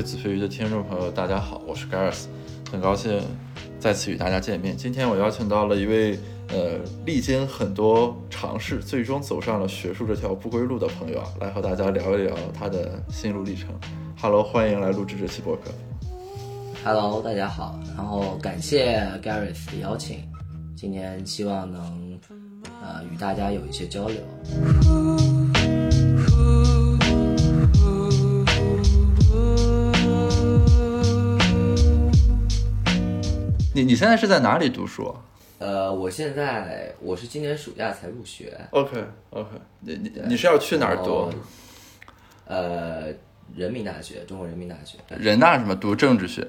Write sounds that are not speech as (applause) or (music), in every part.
各位子非鱼的听众朋友，大家好，我是 Gareth，很高兴再次与大家见面。今天我邀请到了一位呃历经很多尝试，最终走上了学术这条不归路的朋友啊，来和大家聊一聊他的心路历程。Hello，欢迎来录制这期播客。Hello，大家好，然后感谢 Gareth 的邀请，今天希望能呃与大家有一些交流。你你现在是在哪里读书啊呃，我现在我是今年暑假才入学，？OK OK，你你你是要去哪儿读？呃，人民大学，中国人民大学，人大什么读政治学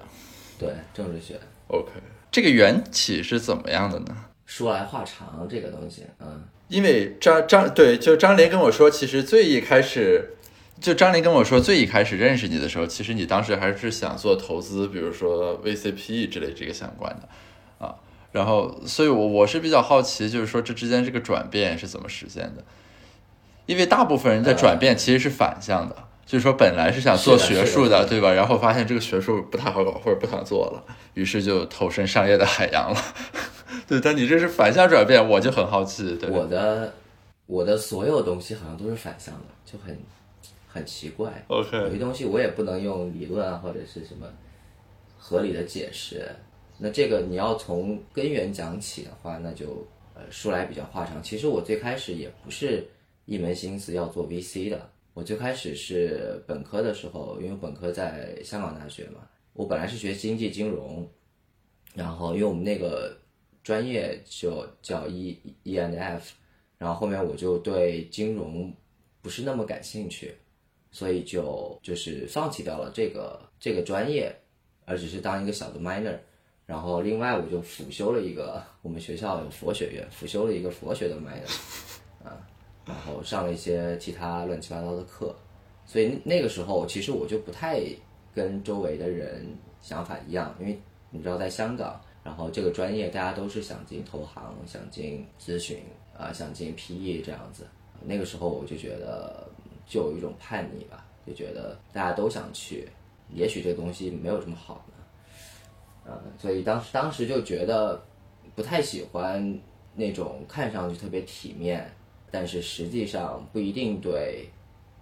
对，政治学。？OK，这个缘起是怎么样的呢？说来话长，这个东西，嗯，因为张张对，就张琳跟我说，其实最一开始，就张琳跟我说，最一开始认识你的时候，其实你当时还是想做投资，比如说 VCPE 之类这个相关的啊。然后，所以我我是比较好奇，就是说这之间这个转变是怎么实现的？因为大部分人的转变其实是反向的，就是说本来是想做学术是的对吧？然后发现这个学术不太好搞，或者不想做了，于是就投身商业的海洋了。(laughs) 对，但你这是反向转变，我就很好奇。对，我的我的所有东西好像都是反向的，就很很奇怪。OK 有些东西我也不能用理论啊或者是什么合理的解释。那这个你要从根源讲起的话，那就呃说来比较话长。其实我最开始也不是一门心思要做 VC 的，我最开始是本科的时候，因为本科在香港大学嘛，我本来是学经济金融，然后因为我们那个专业就叫 E E N F，然后后面我就对金融不是那么感兴趣，所以就就是放弃掉了这个这个专业，而只是当一个小的 minor。然后另外我就辅修了一个，我们学校有佛学院，辅修了一个佛学的 minor，(laughs) 啊，然后上了一些其他乱七八糟的课，所以那个时候其实我就不太跟周围的人想法一样，因为你知道在香港，然后这个专业大家都是想进投行、想进咨询啊、想进 PE 这样子。那个时候我就觉得就有一种叛逆吧，就觉得大家都想去，也许这东西没有这么好呢。嗯，所以当时当时就觉得不太喜欢那种看上去特别体面，但是实际上不一定对，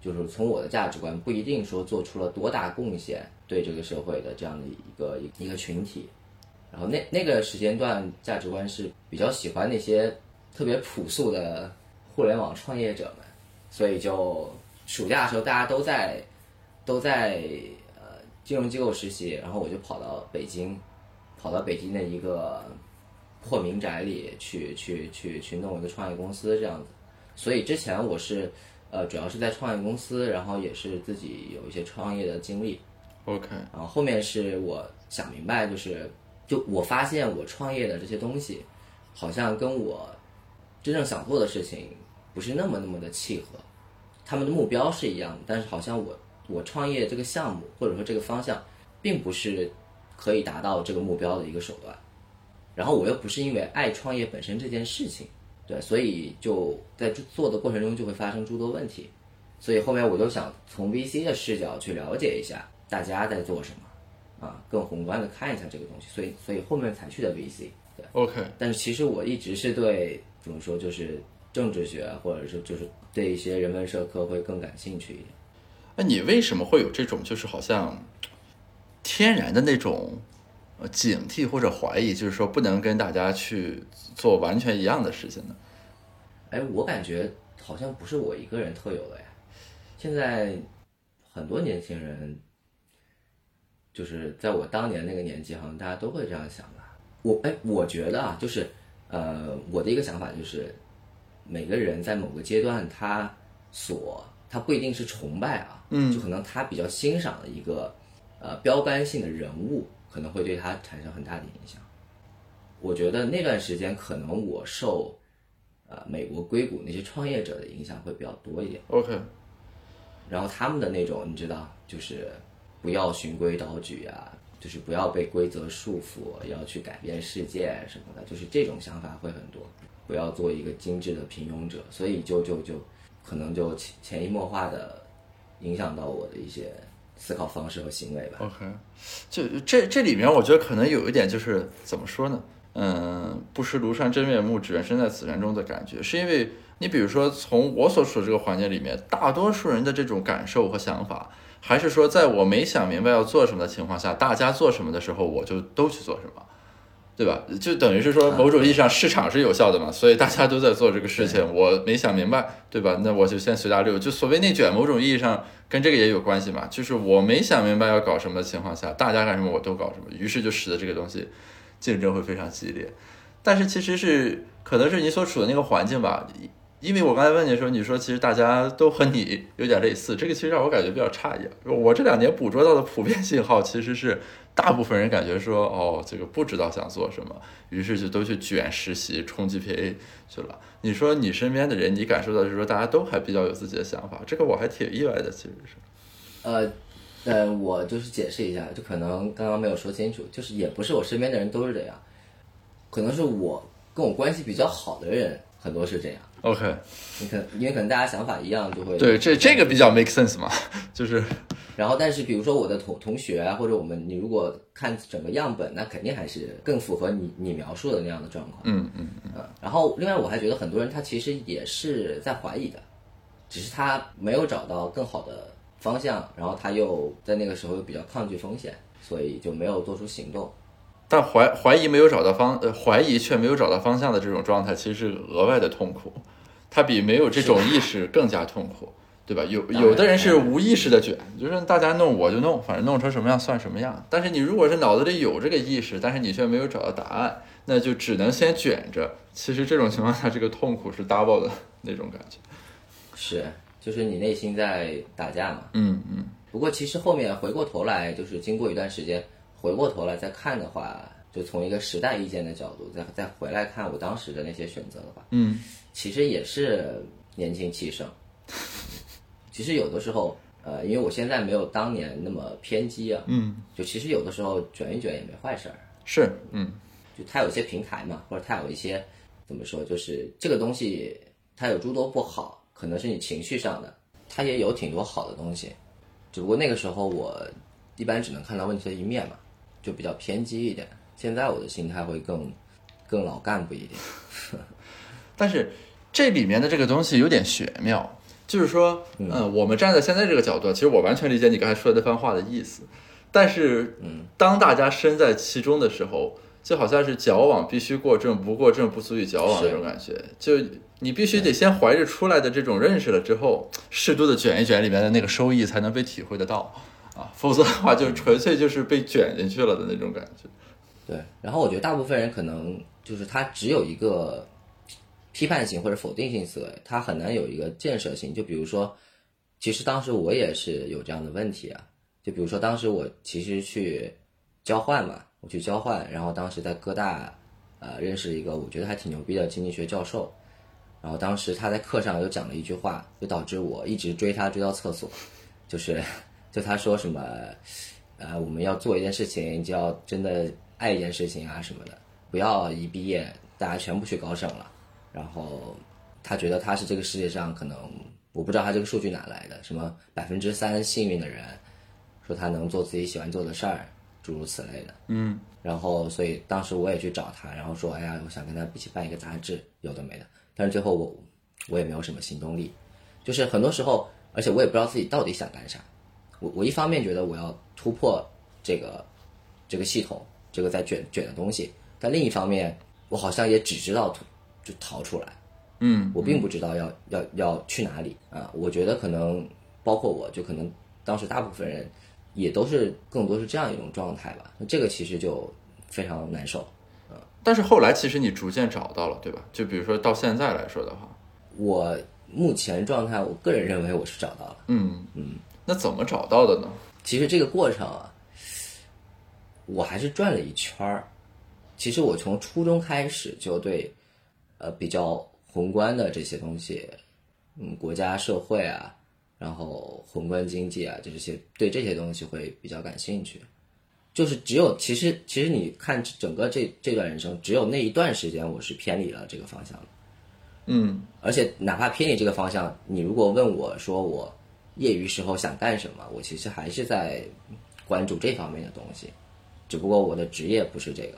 就是从我的价值观不一定说做出了多大贡献对这个社会的这样的一个一个群体。然后那那个时间段价值观是比较喜欢那些特别朴素的互联网创业者们，所以就暑假的时候大家都在都在呃金融机构实习，然后我就跑到北京，跑到北京的一个破民宅里去去去去弄一个创业公司这样子。所以之前我是呃主要是在创业公司，然后也是自己有一些创业的经历。OK，然后后面是我想明白，就是就我发现我创业的这些东西，好像跟我真正想做的事情不是那么那么的契合。他们的目标是一样的，但是好像我我创业这个项目或者说这个方向，并不是可以达到这个目标的一个手段。然后我又不是因为爱创业本身这件事情，对，所以就在做的过程中就会发生诸多问题。所以后面我就想从 VC 的视角去了解一下大家在做什么，啊，更宏观的看一下这个东西，所以所以后面才去的 VC，对。OK，但是其实我一直是对怎么说，就是政治学或者是就是对一些人文社科会更感兴趣一点。那你为什么会有这种就是好像天然的那种呃警惕或者怀疑，就是说不能跟大家去做完全一样的事情呢？哎，我感觉好像不是我一个人特有的呀。现在很多年轻人，就是在我当年那个年纪，好像大家都会这样想吧。我哎，我觉得啊，就是呃，我的一个想法就是，每个人在某个阶段，他所他不一定是崇拜啊，嗯，就可能他比较欣赏的一个呃标杆性的人物，可能会对他产生很大的影响。我觉得那段时间可能我受呃美国硅谷那些创业者的影响会比较多一点，OK，然后他们的那种你知道，就是不要循规蹈矩啊，就是不要被规则束缚，要去改变世界什么的，就是这种想法会很多，不要做一个精致的平庸者，所以就就就可能就潜潜移默化的影响到我的一些思考方式和行为吧。OK，就这这里面，我觉得可能有一点就是怎么说呢？嗯，不识庐山真面目，只缘身在此山中的感觉，是因为你比如说从我所处的这个环境里面，大多数人的这种感受和想法，还是说在我没想明白要做什么的情况下，大家做什么的时候，我就都去做什么。对吧？就等于是说，某种意义上市场是有效的嘛，所以大家都在做这个事情。我没想明白，对吧？那我就先随大流。就所谓内卷，某种意义上跟这个也有关系嘛。就是我没想明白要搞什么的情况下，大家干什么我都搞什么，于是就使得这个东西竞争会非常激烈。但是其实是可能是你所处的那个环境吧，因为我刚才问你的时候，你说其实大家都和你有点类似，这个其实让我感觉比较诧异。我这两年捕捉到的普遍信号其实是。大部分人感觉说，哦，这个不知道想做什么，于是就都去卷实习、冲 GPA 去了。你说你身边的人，你感受到就是说大家都还比较有自己的想法，这个我还挺意外的，其实是。呃，呃，我就是解释一下，就可能刚刚没有说清楚，就是也不是我身边的人都是这样，可能是我跟我关系比较好的人很多是这样。OK，你可因为可能大家想法一样，就会对这这个比较 make sense 嘛，(laughs) 就是。然后，但是比如说我的同同学啊，或者我们，你如果看整个样本，那肯定还是更符合你你描述的那样的状况。嗯嗯嗯。然后，另外我还觉得很多人他其实也是在怀疑的，只是他没有找到更好的方向，然后他又在那个时候又比较抗拒风险，所以就没有做出行动。但怀怀疑没有找到方，呃，怀疑却没有找到方向的这种状态，其实是额外的痛苦，它比没有这种意识更加痛苦。对吧？有有的人是无意识的卷，就是大家弄我就弄，反正弄成什么样算什么样。但是你如果是脑子里有这个意识，但是你却没有找到答案，那就只能先卷着。其实这种情况下，这个痛苦是 double 的那种感觉。是，就是你内心在打架嘛。嗯嗯。不过其实后面回过头来，就是经过一段时间回过头来再看的话，就从一个时代意见的角度再再回来看我当时的那些选择的话，嗯，其实也是年轻气盛。其实有的时候，呃，因为我现在没有当年那么偏激啊，嗯，就其实有的时候卷一卷也没坏事儿，是，嗯，就它有一些平台嘛，或者它有一些怎么说，就是这个东西它有诸多不好，可能是你情绪上的，它也有挺多好的东西，只不过那个时候我一般只能看到问题的一面嘛，就比较偏激一点。现在我的心态会更更老干部一点，(laughs) 但是这里面的这个东西有点玄妙。就是说，嗯，我们站在现在这个角度，其实我完全理解你刚才说的那番话的意思。但是，嗯，当大家身在其中的时候，就好像是矫枉必须过正，不过正不足以矫枉那种感觉。就你必须得先怀着出来的这种认识了之后，适度的卷一卷里面的那个收益才能被体会得到啊，否则的话就纯粹就是被卷进去了的那种感觉。对，然后我觉得大部分人可能就是他只有一个。批判性或者否定性思维，他很难有一个建设性。就比如说，其实当时我也是有这样的问题啊。就比如说，当时我其实去交换嘛，我去交换，然后当时在哥大，呃，认识一个我觉得还挺牛逼的经济学教授。然后当时他在课上又讲了一句话，就导致我一直追他追到厕所。就是，(laughs) 就他说什么，呃，我们要做一件事情，就要真的爱一件事情啊什么的，不要一毕业大家全部去高省了。然后他觉得他是这个世界上可能我不知道他这个数据哪来的，什么百分之三幸运的人，说他能做自己喜欢做的事儿，诸如此类的。嗯，然后所以当时我也去找他，然后说，哎呀，我想跟他一起办一个杂志，有的没的。但是最后我我也没有什么行动力，就是很多时候，而且我也不知道自己到底想干啥。我我一方面觉得我要突破这个这个系统，这个在卷卷的东西，但另一方面，我好像也只知道突。就逃出来，嗯，我并不知道要要要去哪里啊。我觉得可能包括我，就可能当时大部分人也都是更多是这样一种状态吧。那这个其实就非常难受，嗯。但是后来其实你逐渐找到了，对吧？就比如说到现在来说的话，我目前状态，我个人认为我是找到了。嗯嗯，那怎么找到的呢？其实这个过程啊，我还是转了一圈儿。其实我从初中开始就对。呃，比较宏观的这些东西，嗯，国家社会啊，然后宏观经济啊，这些对这些东西会比较感兴趣。就是只有其实其实你看整个这这段人生，只有那一段时间我是偏离了这个方向的。嗯，而且哪怕偏离这个方向，你如果问我说我业余时候想干什么，我其实还是在关注这方面的东西，只不过我的职业不是这个，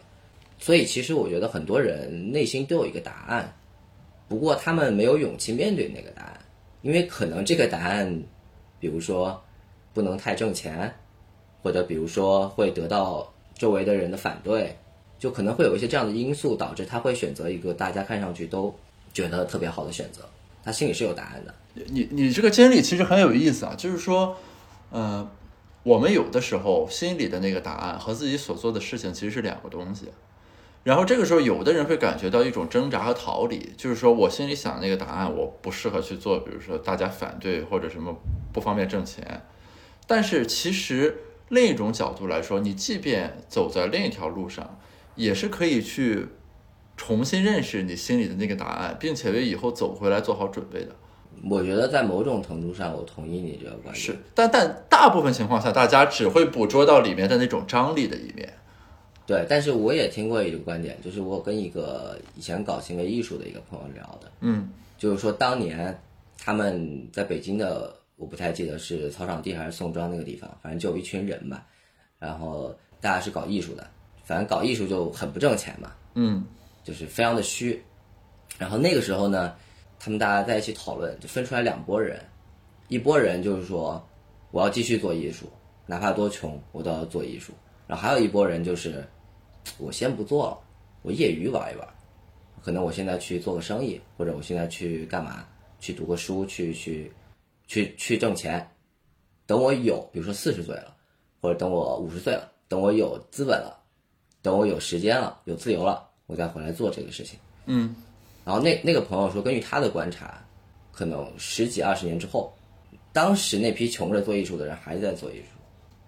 所以其实我觉得很多人内心都有一个答案，不过他们没有勇气面对那个答案，因为可能这个答案，比如说不能太挣钱，或者比如说会得到周围的人的反对，就可能会有一些这样的因素导致他会选择一个大家看上去都觉得特别好的选择，他心里是有答案的。你你这个经历其实很有意思啊，就是说，呃，我们有的时候心里的那个答案和自己所做的事情其实是两个东西。然后这个时候，有的人会感觉到一种挣扎和逃离，就是说我心里想那个答案，我不适合去做，比如说大家反对或者什么不方便挣钱。但是其实另一种角度来说，你即便走在另一条路上，也是可以去重新认识你心里的那个答案，并且为以后走回来做好准备的。我觉得在某种程度上，我同意你这个观点。是，但但大部分情况下，大家只会捕捉到里面的那种张力的一面。对，但是我也听过一个观点，就是我跟一个以前搞行为艺术的一个朋友聊的，嗯，就是说当年他们在北京的，我不太记得是草场地还是宋庄那个地方，反正就有一群人嘛，然后大家是搞艺术的，反正搞艺术就很不挣钱嘛，嗯，就是非常的虚。然后那个时候呢，他们大家在一起讨论，就分出来两拨人，一拨人就是说我要继续做艺术，哪怕多穷我都要做艺术。然后还有一拨人就是我先不做了，我业余玩一玩，可能我现在去做个生意，或者我现在去干嘛，去读个书，去去去去挣钱。等我有，比如说四十岁了，或者等我五十岁了，等我有资本了，等我有时间了，有自由了，我再回来做这个事情。嗯，然后那那个朋友说，根据他的观察，可能十几二十年之后，当时那批穷着做艺术的人还是在做艺术，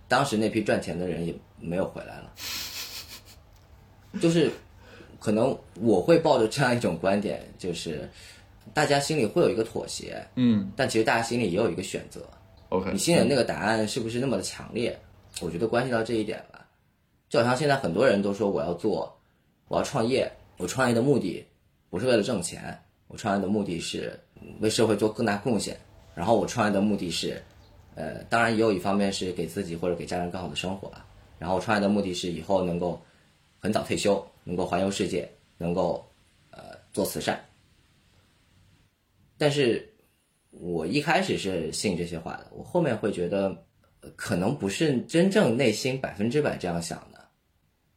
当时那批赚钱的人也没有回来了。(laughs) 就是可能我会抱着这样一种观点，就是大家心里会有一个妥协，嗯但其实大家心里也有一个选择。，OK，你心里的那个答案是不是那么的强烈？我觉得关系到这一点吧。就好像现在很多人都说我要做，我要创业，我创业的目的不是为了挣钱，我创业的目的是为社会做更大贡献。然后我创业的目的是，呃，当然也有一方面是给自己或者给家人更好的生活啊。然后我创业的目的是以后能够很早退休，能够环游世界，能够呃做慈善。但是我一开始是信这些话的，我后面会觉得，可能不是真正内心百分之百这样想的。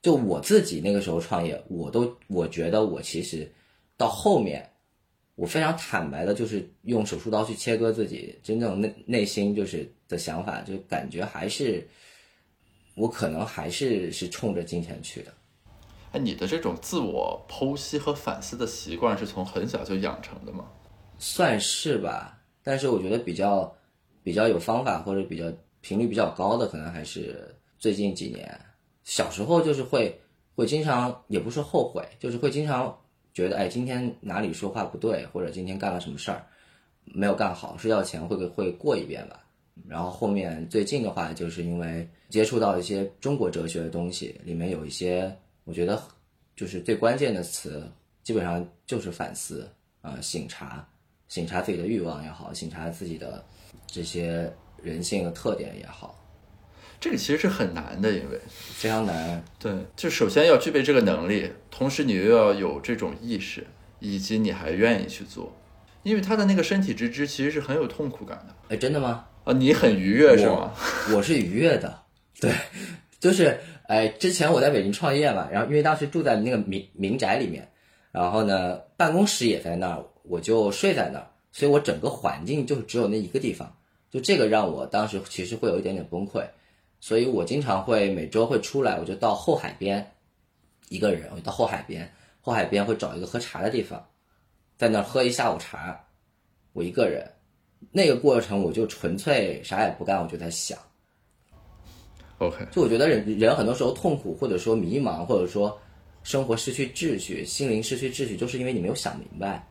就我自己那个时候创业，我都我觉得我其实到后面，我非常坦白的，就是用手术刀去切割自己真正内内心就是的想法，就感觉还是我可能还是是冲着金钱去的。哎，你的这种自我剖析和反思的习惯是从很小就养成的吗？算是吧，但是我觉得比较比较有方法或者比较频率比较高的，可能还是最近几年。小时候就是会会经常，也不是后悔，就是会经常觉得，哎，今天哪里说话不对，或者今天干了什么事儿没有干好，睡觉前会会过一遍吧。然后后面最近的话，就是因为接触到一些中国哲学的东西，里面有一些我觉得就是最关键的词，基本上就是反思啊、醒察。醒察自己的欲望也好，醒察自己的这些人性的特点也好，这个其实是很难的，因为非常难。对，就首先要具备这个能力，同时你又要有这种意识，以及你还愿意去做，因为他的那个身体之知其实是很有痛苦感的哎，真的吗？啊。你很愉悦是吗？(laughs) 我是愉悦的，对，就是哎，之前我在北京创业嘛，然后因为当时住在那个民民宅里面，然后呢，办公室也在那儿，我就睡在那儿，所以我整个环境就只有那一个地方，就这个让我当时其实会有一点点崩溃，所以我经常会每周会出来，我就到后海边，一个人，我就到后海边，后海边会找一个喝茶的地方，在那儿喝一下午茶，我一个人，那个过程我就纯粹啥也不干，我就在想。OK，就我觉得人人很多时候痛苦，或者说迷茫，或者说生活失去秩序、心灵失去秩序，就是因为你没有想明白。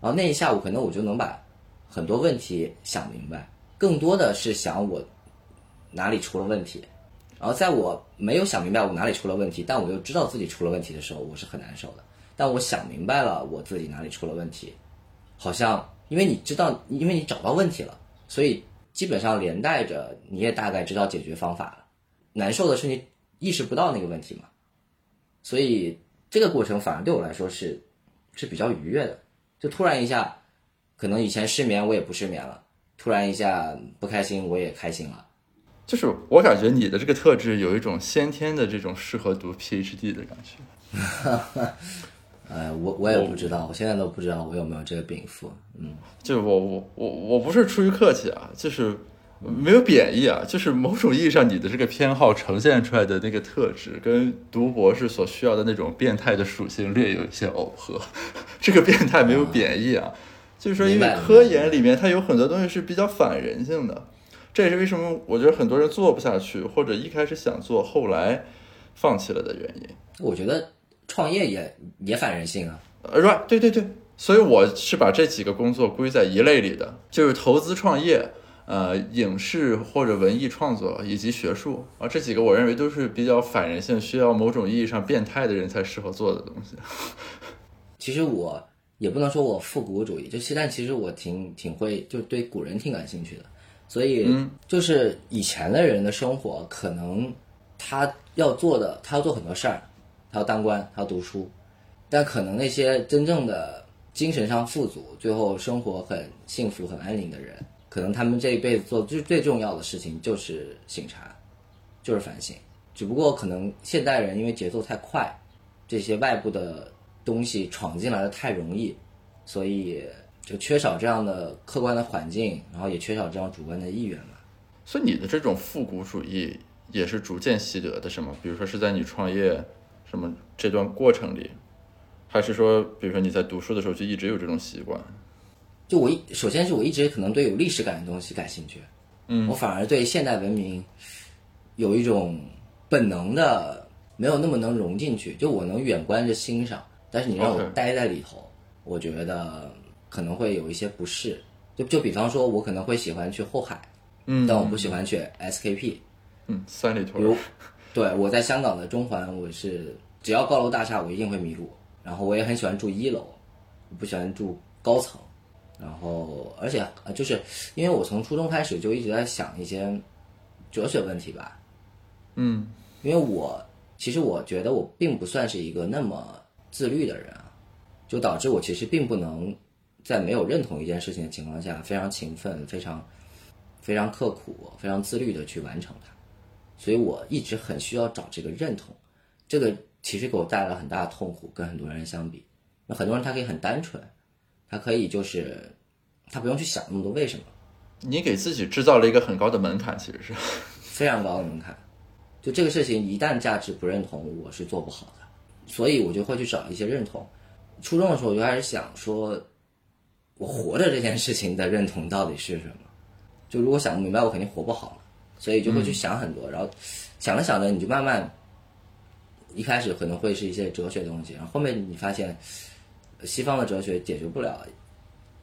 然后那一下午，可能我就能把很多问题想明白，更多的是想我哪里出了问题。然后在我没有想明白我哪里出了问题，但我又知道自己出了问题的时候，我是很难受的。但我想明白了我自己哪里出了问题，好像因为你知道，因为你找到问题了，所以基本上连带着你也大概知道解决方法了。难受的是你意识不到那个问题嘛，所以这个过程反而对我来说是是比较愉悦的。就突然一下，可能以前失眠我也不失眠了，突然一下不开心我也开心了。就是我感觉你的这个特质有一种先天的这种适合读 PhD 的感觉。(laughs) 哎，我我也不知道，我现在都不知道我有没有这个禀赋。嗯，就我我我我不是出于客气啊，就是没有贬义啊，就是某种意义上你的这个偏好呈现出来的那个特质，跟读博士所需要的那种变态的属性略有一些耦合。(laughs) 这个变态没有贬义啊，就是说因为科研里面它有很多东西是比较反人性的，这也是为什么我觉得很多人做不下去，或者一开始想做，后来放弃了的原因。我觉得。创业也也反人性啊，呃，right，对对对，所以我是把这几个工作归在一类里的，就是投资创业、呃，影视或者文艺创作以及学术啊，这几个我认为都是比较反人性、需要某种意义上变态的人才适合做的东西。(laughs) 其实我也不能说我复古主义，就但其实我挺挺会，就对古人挺感兴趣的，所以就是以前的人的生活，可能他要做的，他要做很多事儿。他要当官，他要读书，但可能那些真正的精神上富足、最后生活很幸福、很安宁的人，可能他们这一辈子做最最重要的事情就是醒察，就是反省。只不过可能现代人因为节奏太快，这些外部的东西闯进来的太容易，所以就缺少这样的客观的环境，然后也缺少这样主观的意愿嘛。所以你的这种复古主义也是逐渐习得的，是吗？比如说是在你创业。什么这段过程里，还是说，比如说你在读书的时候就一直有这种习惯？就我一首先是我一直可能对有历史感的东西感兴趣，嗯，我反而对现代文明有一种本能的没有那么能融进去。就我能远观着欣赏，但是你让我待在里头，我觉得可能会有一些不适。就就比方说，我可能会喜欢去后海，嗯，但我不喜欢去 SKP，嗯，三里屯。对，我在香港的中环，我是只要高楼大厦，我一定会迷路。然后我也很喜欢住一楼，我不喜欢住高层。然后，而且就是因为我从初中开始就一直在想一些哲学问题吧。嗯，因为我其实我觉得我并不算是一个那么自律的人啊，就导致我其实并不能在没有认同一件事情的情况下，非常勤奋、非常非常刻苦、非常自律的去完成它。所以我一直很需要找这个认同，这个其实给我带来了很大的痛苦。跟很多人相比，那很多人他可以很单纯，他可以就是他不用去想那么多为什么。你给自己制造了一个很高的门槛，其实是非常高的门槛。就这个事情一旦价值不认同，我是做不好的。所以我就会去找一些认同。初中的时候我就开始想说，我活着这件事情的认同到底是什么？就如果想不明白，我肯定活不好了。所以就会去想很多，然后想着想着，你就慢慢一开始可能会是一些哲学东西，然后后面你发现西方的哲学解决不了，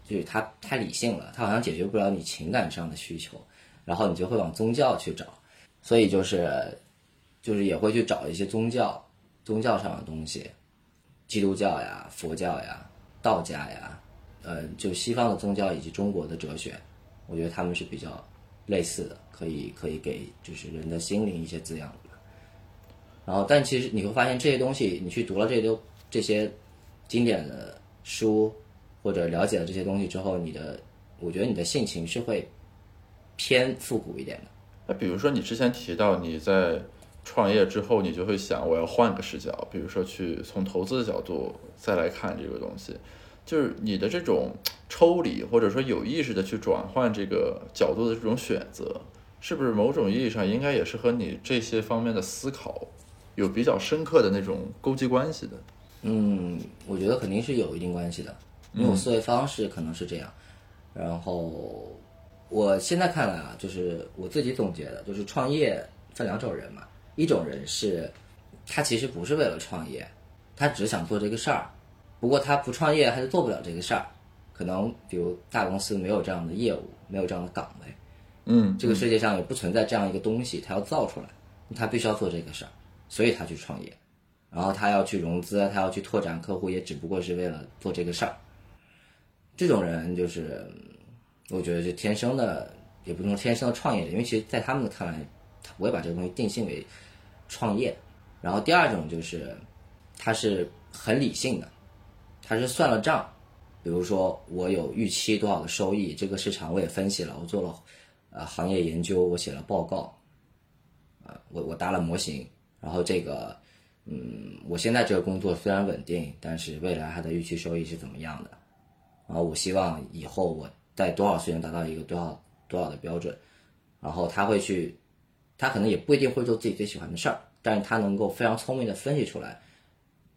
就是它太理性了，它好像解决不了你情感上的需求，然后你就会往宗教去找，所以就是就是也会去找一些宗教宗教上的东西，基督教呀、佛教呀、道家呀，呃，就西方的宗教以及中国的哲学，我觉得他们是比较类似的。可以可以给就是人的心灵一些滋养的，然后但其实你会发现这些东西，你去读了这些这些经典的书，或者了解了这些东西之后，你的我觉得你的性情是会偏复古一点的。那比如说你之前提到你在创业之后，你就会想我要换个视角，比如说去从投资的角度再来看这个东西。就是你的这种抽离，或者说有意识的去转换这个角度的这种选择。是不是某种意义上应该也是和你这些方面的思考有比较深刻的那种勾稽关系的？嗯，我觉得肯定是有一定关系的，因为我思维方式可能是这样。然后我现在看来啊，就是我自己总结的，就是创业分两种人嘛，一种人是他其实不是为了创业，他只想做这个事儿，不过他不创业他就做不了这个事儿，可能比如大公司没有这样的业务，没有这样的岗位。嗯，这个世界上也不存在这样一个东西，他要造出来，他必须要做这个事儿，所以他去创业，然后他要去融资，他要去拓展客户，也只不过是为了做这个事儿。这种人就是，我觉得就天生的也不能说天生的创业者，因为其实在他们的看来，我也把这个东西定性为创业。然后第二种就是，他是很理性的，他是算了账，比如说我有预期多少的收益，这个市场我也分析了，我做了呃行业研究，我写了报告，呃，我我搭了模型，然后这个嗯，我现在这个工作虽然稳定，但是未来它的预期收益是怎么样的？然后我希望以后我在多少岁能达到一个多少多少的标准，然后他会去，他可能也不一定会做自己最喜欢的事儿，但是他能够非常聪明的分析出来，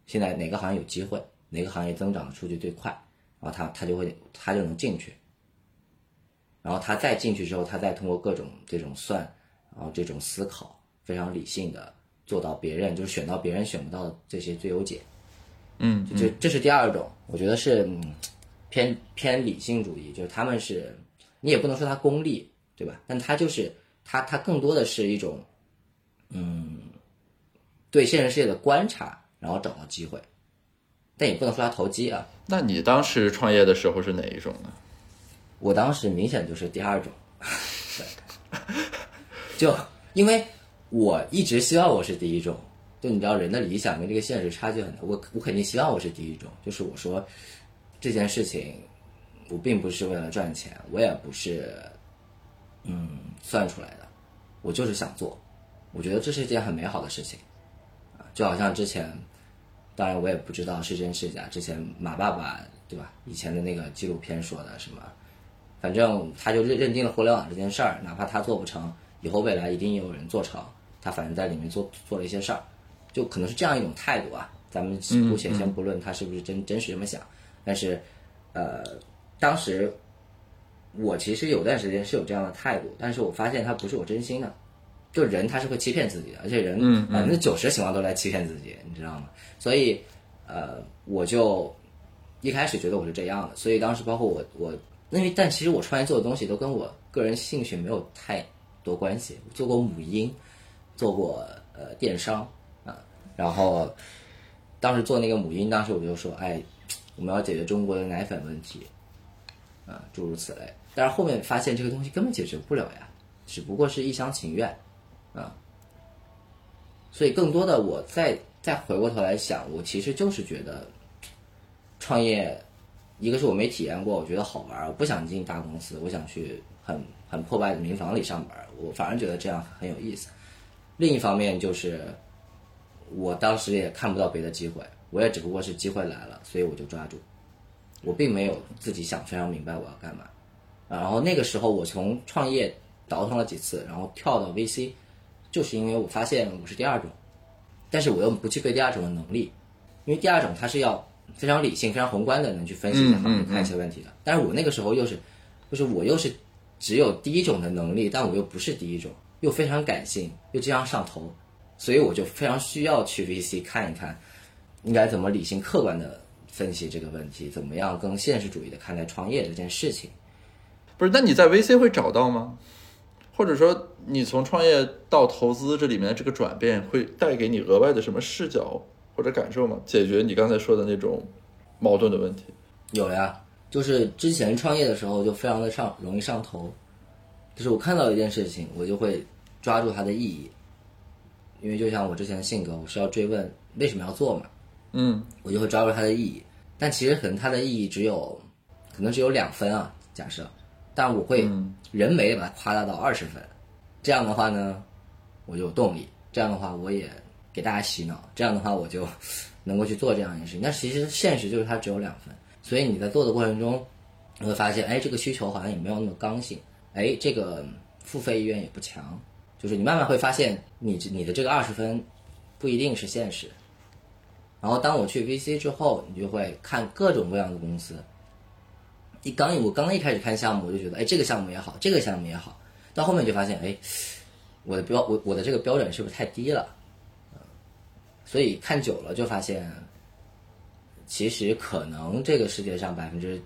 现在哪个行业有机会，哪个行业增长的数据最快，然后他他就会他就能进去，然后他再进去之后，他再通过各种这种算，然后这种思考，非常理性的做到别人就是选到别人选不到的这些最优解。嗯，这这是第二种，我觉得是、嗯、偏偏理性主义，就是他们是，你也不能说他功利，对吧？但他就是他他更多的是一种，嗯，对现实世界的观察，然后找到机会，但也不能说他投机啊。那你当时创业的时候是哪一种呢？我当时明显就是第二种，对，就因为我一直希望我是第一种，就你知道人的理想跟这个现实差距很大，我我肯定希望我是第一种，就是我说这件事情我并不是为了赚钱，我也不是嗯算出来的，我就是想做，我觉得这是一件很美好的事情啊，就好像之前，当然我也不知道是真是假，之前马爸爸对吧？以前的那个纪录片说的什么，反正他就认认定了互联网这件事儿，哪怕他做不成，以后未来一定有人做成，他反正在里面做做了一些事儿，就可能是这样一种态度啊。咱们姑且先不论他是不是真真实这么想，但是，呃，当时我其实有段时间是有这样的态度，但是我发现他不是我真心的，就人他是会欺骗自己的，而且人百分之九十情况都来欺骗自己，你知道吗？所以，呃，我就一开始觉得我是这样的，所以当时包括我我，因为但其实我创业做的东西都跟我个人兴趣没有太多关系，做过母婴，做过呃电商啊，然后当时做那个母婴，当时我就说，哎，我们要解决中国的奶粉问题，啊，诸如此类。但是后面发现这个东西根本解决不了呀，只不过是一厢情愿，啊，所以更多的我再再回过头来想，我其实就是觉得创业，一个是我没体验过，我觉得好玩，我不想进大公司，我想去很很破败的民房里上班，我反而觉得这样很有意思。另一方面就是，我当时也看不到别的机会，我也只不过是机会来了，所以我就抓住，我并没有自己想非常明白我要干嘛。然后那个时候我从创业倒腾了几次，然后跳到 VC，就是因为我发现我是第二种，但是我又不具备第二种的能力，因为第二种它是要非常理性、非常宏观的能去分析一个行业、看一些问题的。但是我那个时候又是，就是我又是只有第一种的能力，但我又不是第一种，又非常感性，又经常上头，所以我就非常需要去 VC 看一看，应该怎么理性客观的分析这个问题，怎么样更现实主义的看待创业这件事情。不是，那你在 VC 会找到吗？或者说，你从创业到投资这里面的这个转变，会带给你额外的什么视角或者感受吗？解决你刚才说的那种矛盾的问题？有呀，就是之前创业的时候就非常的上容易上头，就是我看到一件事情，我就会抓住它的意义，因为就像我之前的性格，我是要追问为什么要做嘛，嗯我就会抓住它的意义。但其实可能它的意义只有，可能只有两分啊，假设，但我会人为地把它夸大到二十分，这样的话呢，我就有动力。这样的话，我也给大家洗脑。这样的话，我就 (laughs) 能够去做这样一件事情。但其实现实就是它只有两分，所以你在做的过程中，你会发现，哎，这个需求好像也没有那么刚性，哎，这个付费意愿也不强，就是你慢慢会发现你，你的这个二十分不一定是现实。然后当我去 VC 之后，你就会看各种各样的公司。一刚我刚一开始看项目，我就觉得，哎，这个项目也好，这个项目也好。到后面就发现，哎，我的标我我的这个标准是不是太低了？所以看久了就发现，其实可能这个世界上百分之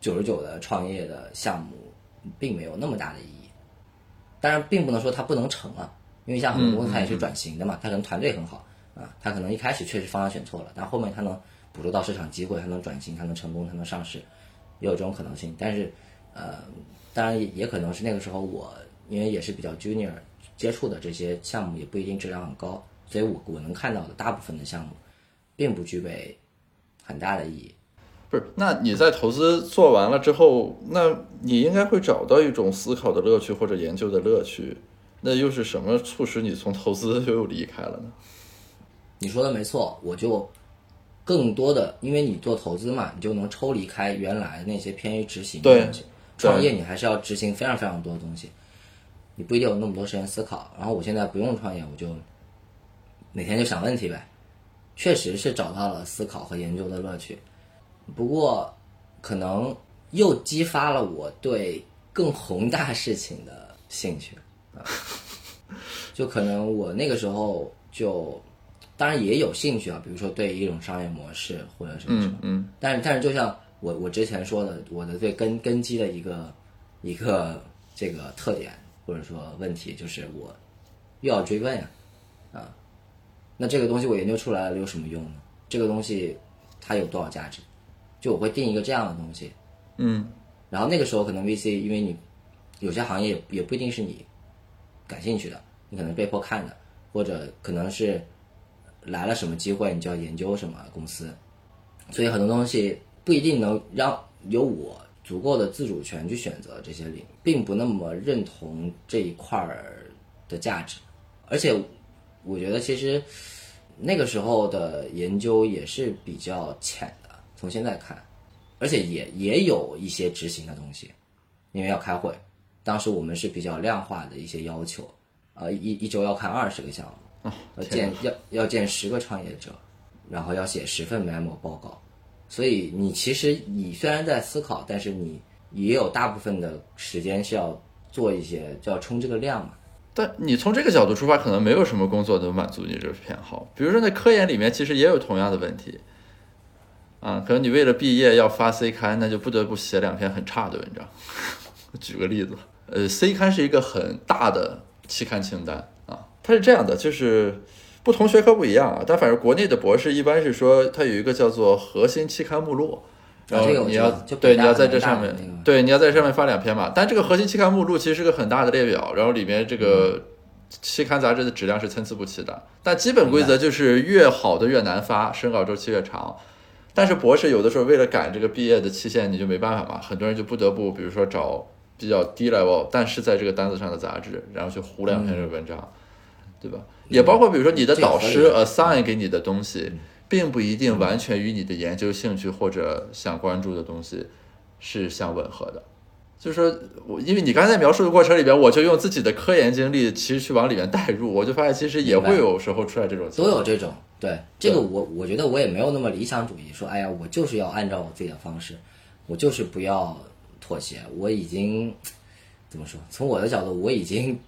九十九的创业的项目并没有那么大的意义。当然，并不能说它不能成啊，因为像很多公司它也是转型的嘛，它可能团队很好啊，它可能一开始确实方向选错了，但后面它能捕捉到市场机会，它能转型，它能成功，它能上市，也有这种可能性。但是，呃，当然也也可能是那个时候我因为也是比较 junior，接触的这些项目也不一定质量很高，所以我我能看到的大部分的项目，并不具备很大的意义。不是，那你在投资做完了之后，那你应该会找到一种思考的乐趣或者研究的乐趣。那又是什么促使你从投资 (laughs) 又离开了呢？你说的没错，我就更多的，因为你做投资嘛，你就能抽离开原来那些偏于执行的东西。创业你还是要执行非常非常多的东西，你不一定有那么多时间思考。然后我现在不用创业，我就每天就想问题呗。确实是找到了思考和研究的乐趣，不过可能又激发了我对更宏大事情的兴趣。就可能我那个时候就，当然也有兴趣啊，比如说对一种商业模式或者什么什么，嗯，但是但是就像我我之前说的，我的最根根基的一个一个这个特点或者说问题就是我又要追问呀，啊，那这个东西我研究出来了有什么用呢？这个东西它有多少价值？就我会定一个这样的东西，嗯，然后那个时候可能 VC 因为你有些行业也不一定是你。感兴趣的，你可能被迫看的，或者可能是来了什么机会，你就要研究什么公司，所以很多东西不一定能让有我足够的自主权去选择这些领域，并不那么认同这一块儿的价值，而且我觉得其实那个时候的研究也是比较浅的，从现在看，而且也也有一些执行的东西，因为要开会。当时我们是比较量化的一些要求，呃，一一周要看二十个项目，要见要要见十个创业者，然后要写十份 memo 报告，所以你其实你虽然在思考，但是你也有大部分的时间是要做一些，就要冲这个量嘛。但你从这个角度出发，可能没有什么工作能满足你这个偏好。比如说，在科研里面，其实也有同样的问题，啊，可能你为了毕业要发 C 刊，那就不得不写两篇很差的文章。(laughs) 举个例子。呃，C 刊是一个很大的期刊清单啊，它是这样的，就是不同学科不一样啊，但反正国内的博士一般是说它有一个叫做核心期刊目录，然后你要对你要在这上面对你要在上面发两篇嘛，但这个核心期刊目录其实是个很大的列表，然后里面这个期刊杂志的质量是参差不齐的，但基本规则就是越好的越难发，审稿周期越长，但是博士有的时候为了赶这个毕业的期限，你就没办法嘛，很多人就不得不比如说找。比较低 level，但是在这个单子上的杂志，然后去糊两篇这个文章，对吧？也包括比如说你的导师 assign 给你的东西，并不一定完全与你的研究兴趣或者想关注的东西是相吻合的。就是说我因为你刚才描述的过程里边，我就用自己的科研经历其实去往里面代入，我就发现其实也会有时候出来这种都有这种对这个我我觉得我也没有那么理想主义，说哎呀我就是要按照我自己的方式，我就是不要。妥协，我已经怎么说？从我的角度，我已经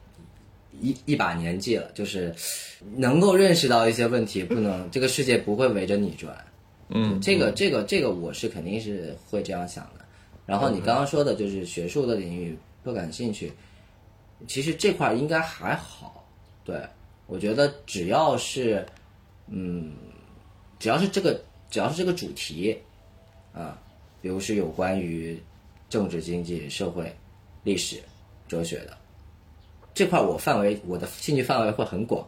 一一把年纪了，就是能够认识到一些问题，不能这个世界不会围着你转。嗯，这个这个这个，我是肯定是会这样想的。然后你刚刚说的就是学术的领域不感兴趣，其实这块应该还好。对，我觉得只要是嗯，只要是这个只要是这个主题啊，比如是有关于。政治、经济、社会、历史、哲学的这块，我范围我的兴趣范围会很广，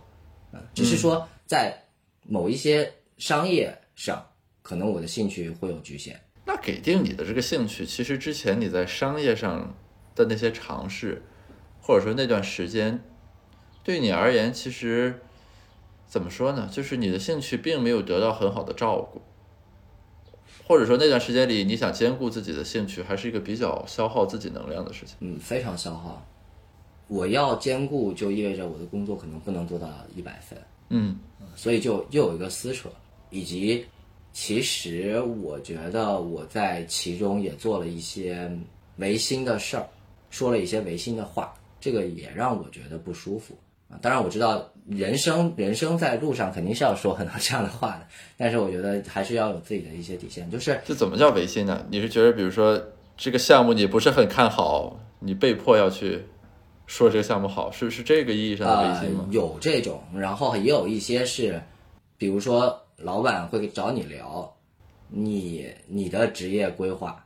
啊，只是说在某一些商业上，可能我的兴趣会有局限。那给定你的这个兴趣，其实之前你在商业上的那些尝试，或者说那段时间，对你而言，其实怎么说呢？就是你的兴趣并没有得到很好的照顾。或者说那段时间里，你想兼顾自己的兴趣，还是一个比较消耗自己能量的事情。嗯，非常消耗。我要兼顾，就意味着我的工作可能不能做到一百分。嗯，所以就又有一个撕扯，以及其实我觉得我在其中也做了一些违心的事儿，说了一些违心的话，这个也让我觉得不舒服。啊，当然我知道人生 (laughs) 人生在路上肯定是要说很多这样的话的，但是我觉得还是要有自己的一些底线。就是这怎么叫违心呢？你是觉得比如说这个项目你不是很看好，你被迫要去说这个项目好，是是这个意义上的违心吗？有这种，然后也有一些是，比如说老板会找你聊你你的职业规划，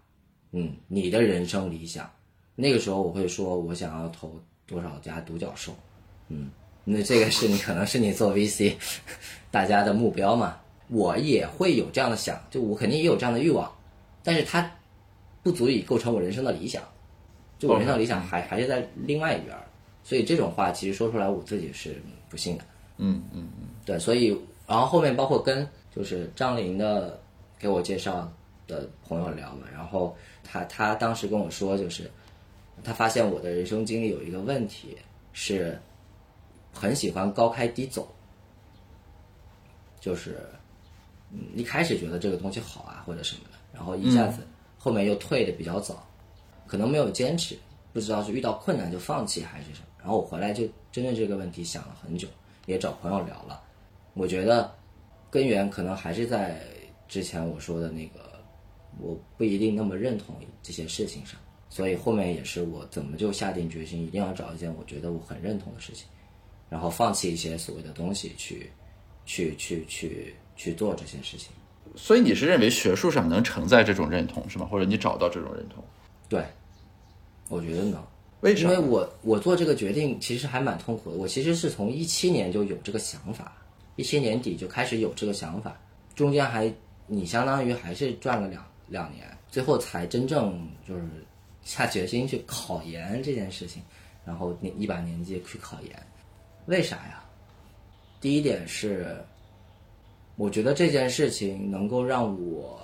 嗯，你的人生理想，那个时候我会说我想要投多少家独角兽，嗯，那这个是你可能是你做 VC (laughs) 大家的目标嘛，我也会有这样的想，就我肯定也有这样的欲望，但是它不足以构成我人生的理想，就我人生的理想还还是在另外一边儿，所以这种话其实说出来我自己是不信的。嗯嗯嗯，对，所以然后后面包括跟就是张琳的给我介绍的朋友聊嘛，然后他他当时跟我说，就是他发现我的人生经历有一个问题是很喜欢高开低走，就是嗯一开始觉得这个东西好啊或者什么的，然后一下子后面又退的比较早，可能没有坚持，不知道是遇到困难就放弃还是什么，然后我回来就针对这个问题想了很久。也找朋友聊了，我觉得根源可能还是在之前我说的那个，我不一定那么认同这些事情上，所以后面也是我怎么就下定决心一定要找一件我觉得我很认同的事情，然后放弃一些所谓的东西去，去去去去做这些事情。所以你是认为学术上能承载这种认同是吗？或者你找到这种认同？对，我觉得能。为什么？因为我我做这个决定其实还蛮痛苦的。我其实是从一七年就有这个想法，一七年底就开始有这个想法，中间还你相当于还是转了两两年，最后才真正就是下决心去考研这件事情，然后那一把年纪去考研，为啥呀？第一点是，我觉得这件事情能够让我，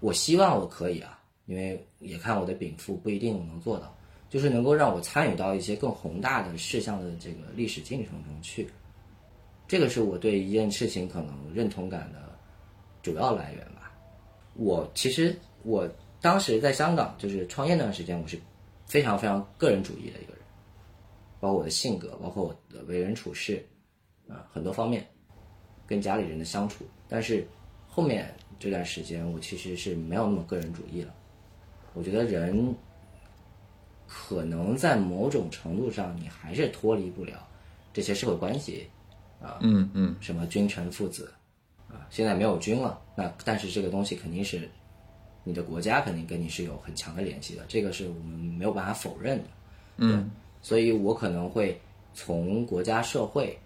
我希望我可以啊，因为也看我的禀赋不一定能做到。就是能够让我参与到一些更宏大的事项的这个历史进程中去，这个是我对一件事情可能认同感的主要来源吧。我其实我当时在香港就是创业那段时间，我是非常非常个人主义的一个人，包括我的性格，包括我的为人处事，啊，很多方面跟家里人的相处。但是后面这段时间，我其实是没有那么个人主义了。我觉得人。可能在某种程度上，你还是脱离不了这些社会关系，啊，嗯嗯，什么君臣父子，啊，现在没有君了，那但是这个东西肯定是你的国家肯定跟你是有很强的联系的，这个是我们没有办法否认的，嗯，所以我可能会从国家社会，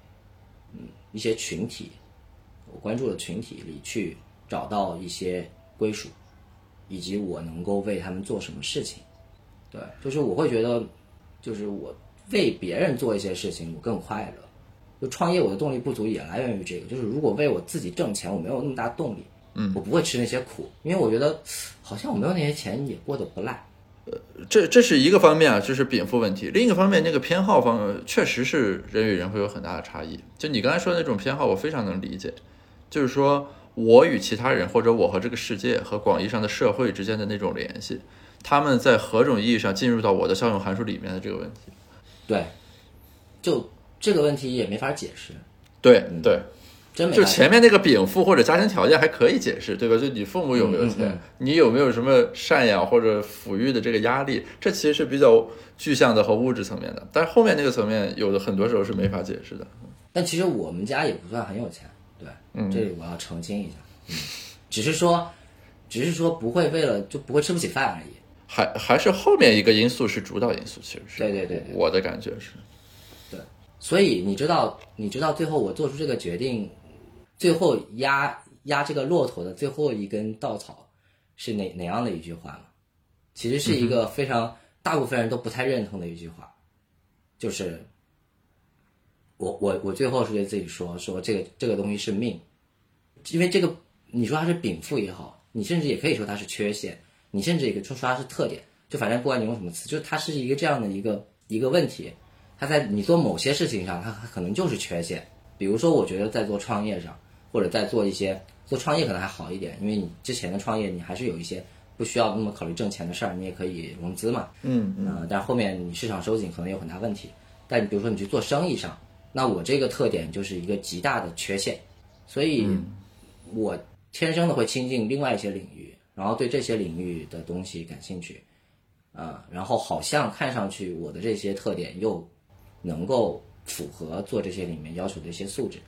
嗯，一些群体，我关注的群体里去找到一些归属，以及我能够为他们做什么事情。对，就是我会觉得，就是我为别人做一些事情，我更快乐。就创业，我的动力不足也来源于这个。就是如果为我自己挣钱，我没有那么大动力，嗯，我不会吃那些苦，因为我觉得好像我没有那些钱也过得不赖。呃，这这是一个方面啊，就是禀赋问题。另一个方面，那个偏好方确实是人与人会有很大的差异。就你刚才说的那种偏好，我非常能理解。就是说我与其他人，或者我和这个世界和广义上的社会之间的那种联系。他们在何种意义上进入到我的效用函数里面的这个问题？对，就这个问题也没法解释。对对，真就前面那个禀赋或者家庭条件还可以解释，对吧？就你父母有没有钱，你有没有什么赡养或者抚育的这个压力，这其实是比较具象的和物质层面的。但是后面那个层面，有的很多时候是没法解释的。但其实我们家也不算很有钱，对，嗯。这里我要澄清一下，嗯，只是说，只是说不会为了就不会吃不起饭而已。还还是后面一个因素是主导因素，其实是。对对对，我的感觉是，对，所以你知道你知道最后我做出这个决定，最后压压这个骆驼的最后一根稻草是哪哪样的一句话吗？其实是一个非常大部分人都不太认同的一句话，就是我我我最后是对自己说说这个这个东西是命，因为这个你说它是禀赋也好，你甚至也可以说它是缺陷。你甚至也可以说它是特点，就反正不管你用什么词，就它是一个这样的一个一个问题，它在你做某些事情上，它它可能就是缺陷。比如说，我觉得在做创业上，或者在做一些做创业可能还好一点，因为你之前的创业你还是有一些不需要那么考虑挣钱的事儿，你也可以融资嘛。嗯嗯。但后面你市场收紧可能有很大问题。但你比如说你去做生意上，那我这个特点就是一个极大的缺陷，所以我天生的会亲近另外一些领域。然后对这些领域的东西感兴趣，啊，然后好像看上去我的这些特点又能够符合做这些里面要求的一些素质，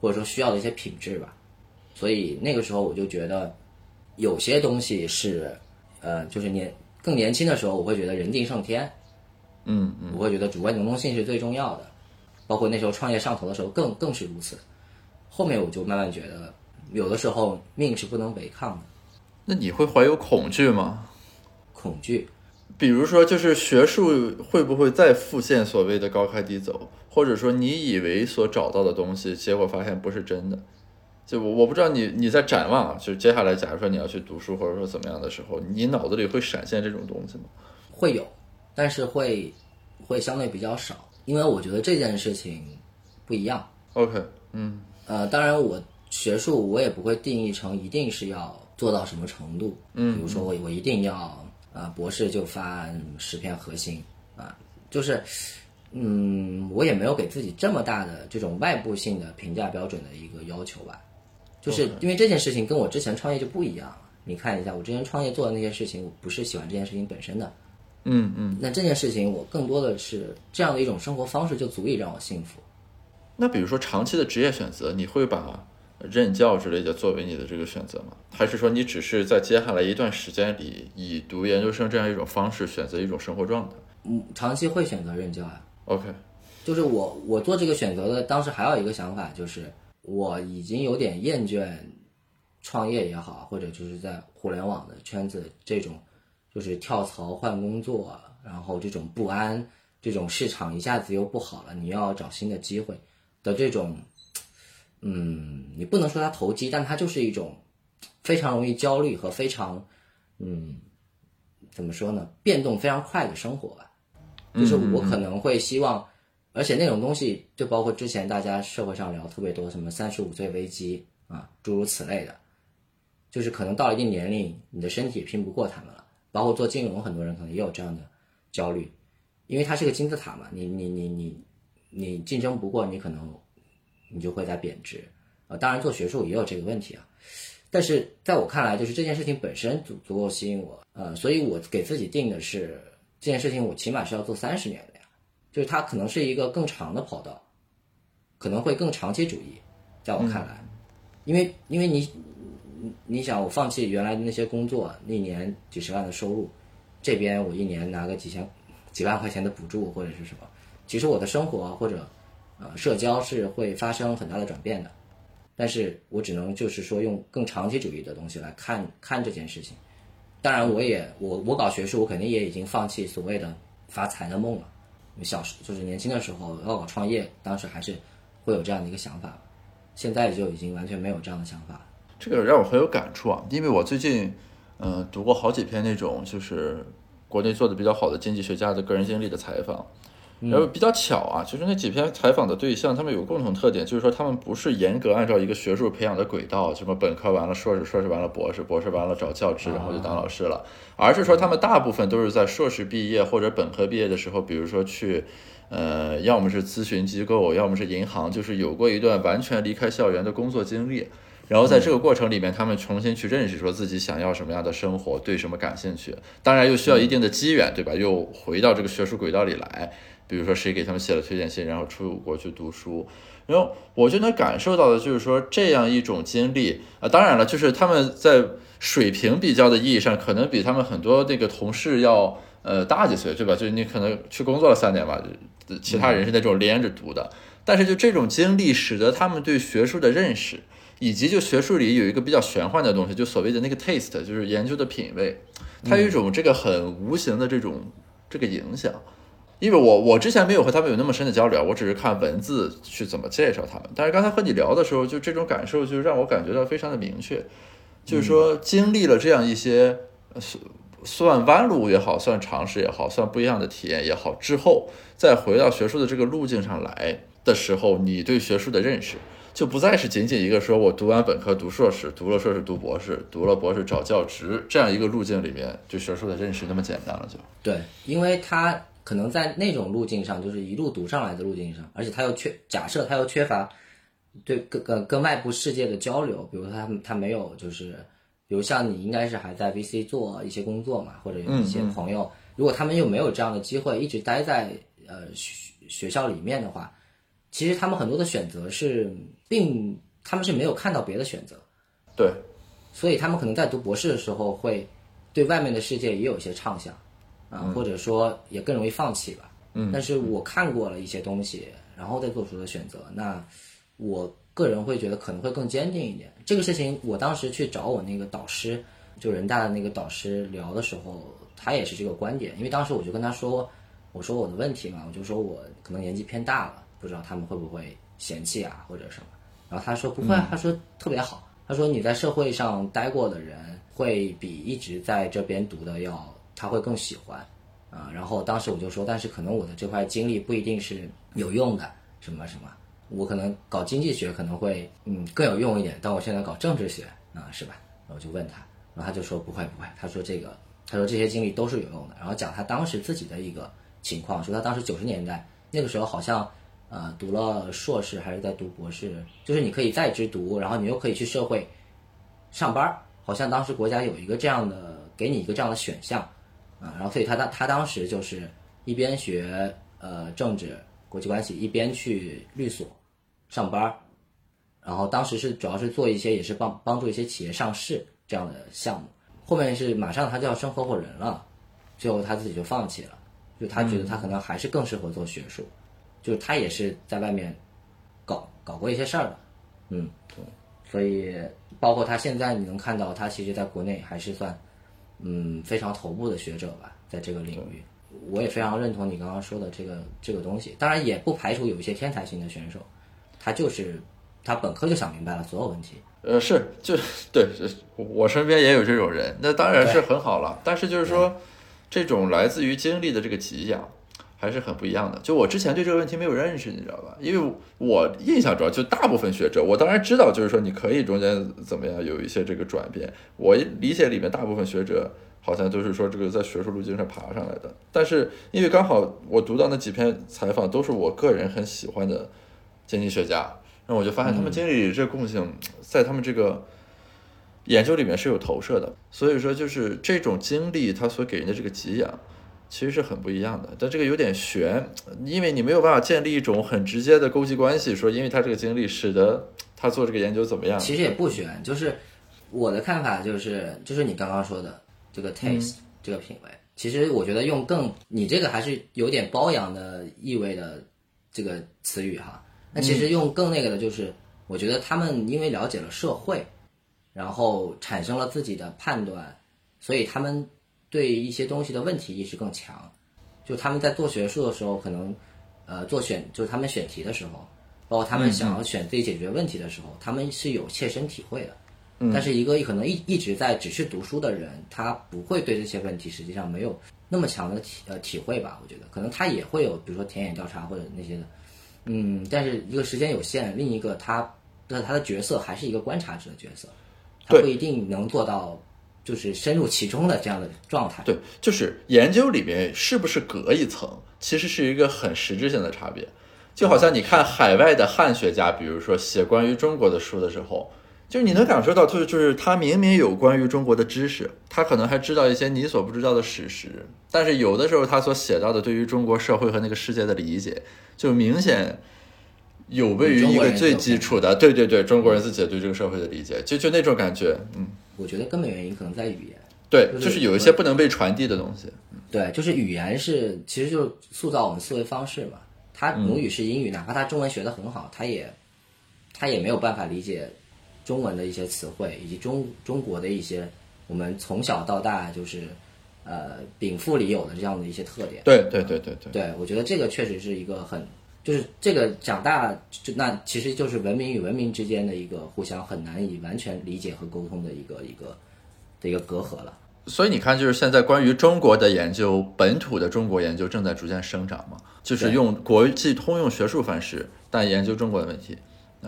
或者说需要的一些品质吧。所以那个时候我就觉得有些东西是，呃，就是年更年轻的时候，我会觉得人定胜天，嗯嗯，我会觉得主观能动性是最重要的，包括那时候创业上头的时候更更是如此。后面我就慢慢觉得，有的时候命是不能违抗的，那你会怀有恐惧吗？恐惧。比如说，就是学术会不会再复现所谓的高开低走，或者说你以为所找到的东西，结果发现不是真的。就我我不知道你你在展望啊，就是接下来，假如说你要去读书，或者说怎么样的时候，你脑子里会闪现这种东西吗？会有，但是会会相对比较少，因为我觉得这件事情不一样。OK，嗯呃，当然我学术我也不会定义成一定是要做到什么程度，嗯，比如说我我一定要啊、呃博士就发十篇核心啊，就是嗯，我也没有给自己这么大的这种外部性的评价标准的一个要求吧，就是因为这件事情跟我之前创业就不一样了。你看一下，我之前创业做的那些事情，我不是喜欢这件事情本身的，嗯嗯。那这件事情我更多的是这样的一种生活方式就足以让我幸福。那比如说长期的职业选择，你会把任教之类的作为你的这个选择吗？还是说你只是在接下来一段时间里，以读研究生这样一种方式选择一种生活状态嗯，长期会选择任教呀、？OK，就是我我做这个选择的当时还有一个想法，就是我已经有点厌倦创业也好，或者就是在互联网的圈子这种，就是跳槽换工作，然后这种不安，这种市场一下子又不好了，你要找新的机会的这种，嗯，你不能说它投机，但它就是一种非常容易焦虑和非常，嗯，怎么说呢，变动非常快的生活吧。就是我可能会希望，而且那种东西就包括之前大家社会上聊特别多什么三十五岁危机啊，诸如此类的，就是可能到了一定年龄，你的身体也拼不过他们了。包括做金融，很多人可能也有这样的焦虑，因为它是个金字塔嘛，你你你你你竞争不过，你可能你就会在贬值。啊，当然做学术也有这个问题啊，但是在我看来，就是这件事情本身足足够吸引我，呃，所以我给自己定的是这件事情，我起码是要做三十年的呀，就是它可能是一个更长的跑道，可能会更长期主义，在我看来，因为因为你你想，我放弃原来的那些工作，一年几十万的收入，这边我一年拿个几千几万块钱的补助或者是什么，其实我的生活或者呃社交是会发生很大的转变的。但是我只能就是说用更长期主义的东西来看看这件事情。当然，我也我我搞学术，我肯定也已经放弃所谓的发财的梦了。小时就是年轻的时候要搞创业，当时还是会有这样的一个想法，现在就已经完全没有这样的想法了。这个让我很有感触啊，因为我最近嗯、呃读过好几篇那种就是国内做的比较好的经济学家的个人经历的采访。然后比较巧啊，就是那几篇采访的对象，他们有共同特点，就是说他们不是严格按照一个学术培养的轨道，什么本科完了硕士，硕士完了博士，博士完了找教职，然后就当老师了，而是说他们大部分都是在硕士毕业或者本科毕业的时候，比如说去，呃，要么是咨询机构，要么是银行，就是有过一段完全离开校园的工作经历。然后在这个过程里面，他们重新去认识说自己想要什么样的生活，对什么感兴趣。当然又需要一定的机缘，对吧？又回到这个学术轨道里来。比如说谁给他们写了推荐信，然后出国去读书，然后我就能感受到的就是说这样一种经历啊，当然了，就是他们在水平比较的意义上，可能比他们很多那个同事要呃大几岁，对吧？就是你可能去工作了三年吧，其他人是那种连着读的，但是就这种经历使得他们对学术的认识，以及就学术里有一个比较玄幻的东西，就所谓的那个 taste，就是研究的品味，它有一种这个很无形的这种这个影响。因为我我之前没有和他们有那么深的交流，我只是看文字去怎么介绍他们。但是刚才和你聊的时候，就这种感受就让我感觉到非常的明确，就是说经历了这样一些算弯路也好，算尝试也好，算不一样的体验也好，之后再回到学术的这个路径上来的时候，你对学术的认识就不再是仅仅一个说我读完本科读硕士，读了硕士读博士，读了博士找教职这样一个路径里面对学术的认识那么简单了就。对，因为他可能在那种路径上，就是一路读上来的路径上，而且他又缺假设他又缺乏对跟跟跟外部世界的交流，比如说他他没有就是，比如像你应该是还在 VC 做一些工作嘛，或者有一些朋友，如果他们又没有这样的机会，一直待在呃学学校里面的话，其实他们很多的选择是并他们是没有看到别的选择。对，所以他们可能在读博士的时候会对外面的世界也有一些畅想啊，或者说也更容易放弃吧。嗯，但是我看过了一些东西，然后再做出的选择，那我个人会觉得可能会更坚定一点。这个事情，我当时去找我那个导师，就人大的那个导师聊的时候，他也是这个观点。因为当时我就跟他说，我说我的问题嘛，我就说我可能年纪偏大了，不知道他们会不会嫌弃啊或者什么。然后他说不会，他说特别好，他说你在社会上待过的人，会比一直在这边读的要他会更喜欢。啊，然后当时我就说，但是可能我的这块经历不一定是有用的，什么什么，我可能搞经济学可能会嗯更有用一点，但我现在搞政治学啊，是吧？然后我就问他，然后他就说不会不会，他说这个，他说这些经历都是有用的，然后讲他当时自己的一个情况，说他当时九十年代那个时候好像呃读了硕士还是在读博士，就是你可以在职读，然后你又可以去社会上班，好像当时国家有一个这样的给你一个这样的选项。啊，然后所以他当他当时就是一边学呃政治国际关系，一边去律所上班儿，然后当时是主要是做一些也是帮帮助一些企业上市这样的项目，后面是马上他就要升合伙人了，最后他自己就放弃了，就他觉得他可能还是更适合做学术，就是他也是在外面搞搞过一些事儿的，嗯，所以包括他现在你能看到他其实在国内还是算。嗯，非常头部的学者吧，在这个领域，我也非常认同你刚刚说的这个这个东西。当然，也不排除有一些天才型的选手，他就是他本科就想明白了所有问题。呃，是，就对，我身边也有这种人，那当然是很好了。但是就是说，这种来自于经历的这个给养。还是很不一样的。就我之前对这个问题没有认识，你知道吧？因为我印象中，就大部分学者，我当然知道，就是说你可以中间怎么样有一些这个转变。我理解里面大部分学者好像都是说这个在学术路径上爬上来的。但是因为刚好我读到那几篇采访都是我个人很喜欢的经济学家，然后我就发现他们经历这共性在他们这个研究里面是有投射的。所以说，就是这种经历它所给人的这个给养。其实是很不一样的，但这个有点悬，因为你没有办法建立一种很直接的勾稽关系，说因为他这个经历使得他做这个研究怎么样？其实也不悬，就是我的看法就是，就是你刚刚说的这个 taste 这个品味，其实我觉得用更你这个还是有点包养的意味的这个词语哈，那其实用更那个的就是，我觉得他们因为了解了社会，然后产生了自己的判断，所以他们。对一些东西的问题意识更强，就他们在做学术的时候，可能，呃，做选就是他们选题的时候，包括他们想要选自己解决问题的时候，他们是有切身体会的。但是一个可能一一直在只是读书的人，他不会对这些问题实际上没有那么强的体呃体会吧？我觉得可能他也会有，比如说田野调查或者那些的，嗯，但是一个时间有限，另一个他的他的角色还是一个观察者的角色，他不一定能做到。就是深入其中的这样的状态。对，就是研究里面是不是隔一层，其实是一个很实质性的差别。就好像你看海外的汉学家，比如说写关于中国的书的时候，就是你能感受到，就是就是他明明有关于中国的知识，他可能还知道一些你所不知道的史实，但是有的时候他所写到的对于中国社会和那个世界的理解，就明显。有悖于一个最基础的，对对对，中国人自己对这个社会的理解，就就那种感觉，嗯，我觉得根本原因可能在语言，对，就是有一些不能被传递的东西，对，就是语言是，其实就是塑造我们思维方式嘛。他母语是英语，哪怕他中文学得很好，他也他也没有办法理解中文的一些词汇，以及中中国的一些我们从小到大就是呃禀赋里有的这样的一些特点。对对对对对，对我觉得这个确实是一个很。就是这个长大，就那其实就是文明与文明之间的一个互相很难以完全理解和沟通的一个一个的一个隔阂了。所以你看，就是现在关于中国的研究，本土的中国研究正在逐渐生长嘛，就是用国际通用学术范式，但研究中国的问题。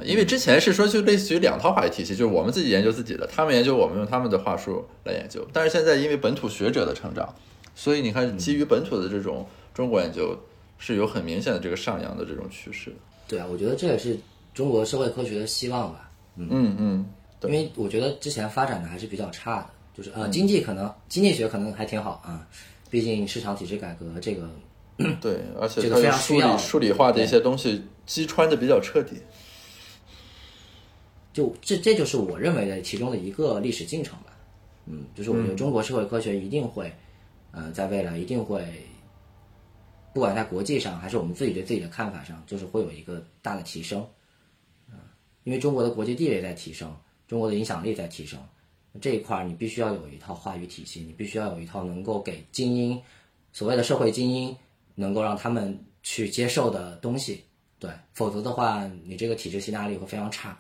因为之前是说就类似于两套话语体系，就是我们自己研究自己的，他们研究我们用他们的话术来研究。但是现在因为本土学者的成长，所以你看基于本土的这种中国研究。是有很明显的这个上扬的这种趋势。对啊，我觉得这也是中国社会科学的希望吧。嗯嗯，因为我觉得之前发展的还是比较差的，就是呃，经济可能经济学可能还挺好啊，毕竟市场体制改革这个。对，而且这个非常需要数理化的一些东西击穿的比较彻底。就这，这就是我认为的其中的一个历史进程吧。嗯，就是我觉得中国社会科学一定会，呃，在未来一定会，不管在国际上还是我们自己对自己的看法上，就是会有一个大的提升，嗯，因为中国的国际地位在提升，中国的影响力在提升，这一块儿你必须要有一套话语体系，你必须要有一套能够给精英，所谓的社会精英，能够让他们去接受的东西，对，否则的话，你这个体制吸纳力会非常差，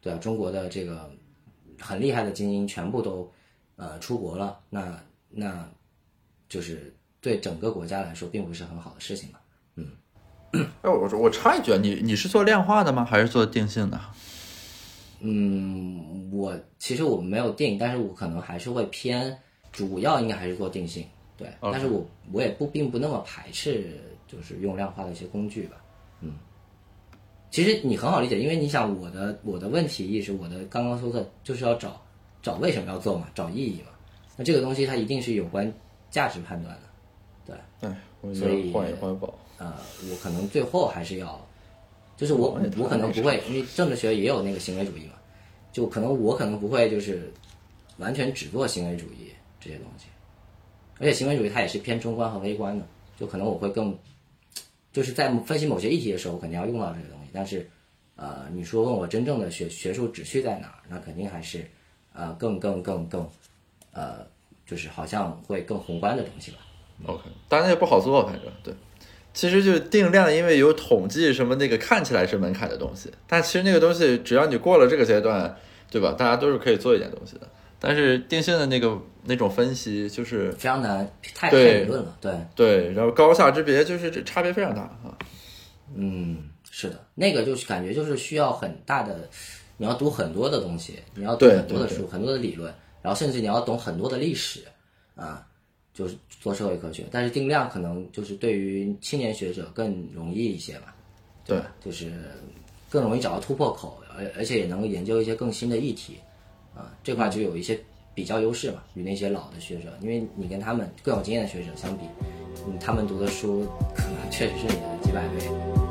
对啊，中国的这个很厉害的精英全部都呃出国了，那那就是对整个国家来说并不是很好的事情嘛。嗯。哎，我我插一句啊，你你是做量化的吗？还是做定性的？嗯，我其实我没有定，但是我可能还是会偏，主要应该还是做定性，对。但是我我也不并不那么排斥，就是用量化的一些工具吧。嗯，其实你很好理解，因为你想我的我的问题意识，我的刚刚说的就是要找找为什么要做嘛，找意义嘛。那这个东西它一定是有关价值判断的，对。哎，我所以换一换宝。呃，我可能最后还是要，就是我我可能不会，因为政治学也有那个行为主义嘛，就可能我可能不会就是完全只做行为主义这些东西，而且行为主义它也是偏中观和微观的，就可能我会更，就是在分析某些议题的时候，我肯定要用到这个东西，但是呃，你说问我真正的学学术旨趣在哪儿，那肯定还是呃更更更更呃，就是好像会更宏观的东西吧。OK，当然也不好做，反正对。其实就是定量，因为有统计什么那个看起来是门槛的东西，但其实那个东西只要你过了这个阶段，对吧？大家都是可以做一点东西的。但是定性的那个那种分析，就是非常难，太太对理论了，对。对，然后高下之别就是这差别非常大啊。嗯，是的，那个就是感觉就是需要很大的，你要读很多的东西，你要读很多的书，很多的理论，然后甚至你要懂很多的历史啊，就是做社会科学。但是定量可能就是对于青年学者更容易一些吧，对，就是更容易找到突破口，而而且也能够研究一些更新的议题啊，这块就有一些比较优势嘛，与那些老的学者，因为你跟他们更有经验的学者相比，嗯，他们读的书可能确实是你的几百倍。